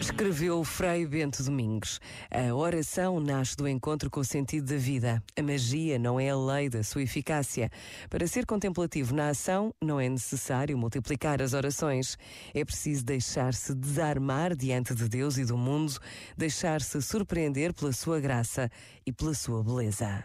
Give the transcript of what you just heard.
Escreveu Frei Bento Domingos. A oração nasce do encontro com o sentido da vida. A magia não é a lei da sua eficácia. Para ser contemplativo na ação, não é necessário multiplicar as orações. É preciso deixar-se desarmar diante de Deus e do mundo, deixar-se surpreender pela sua graça e pela sua beleza.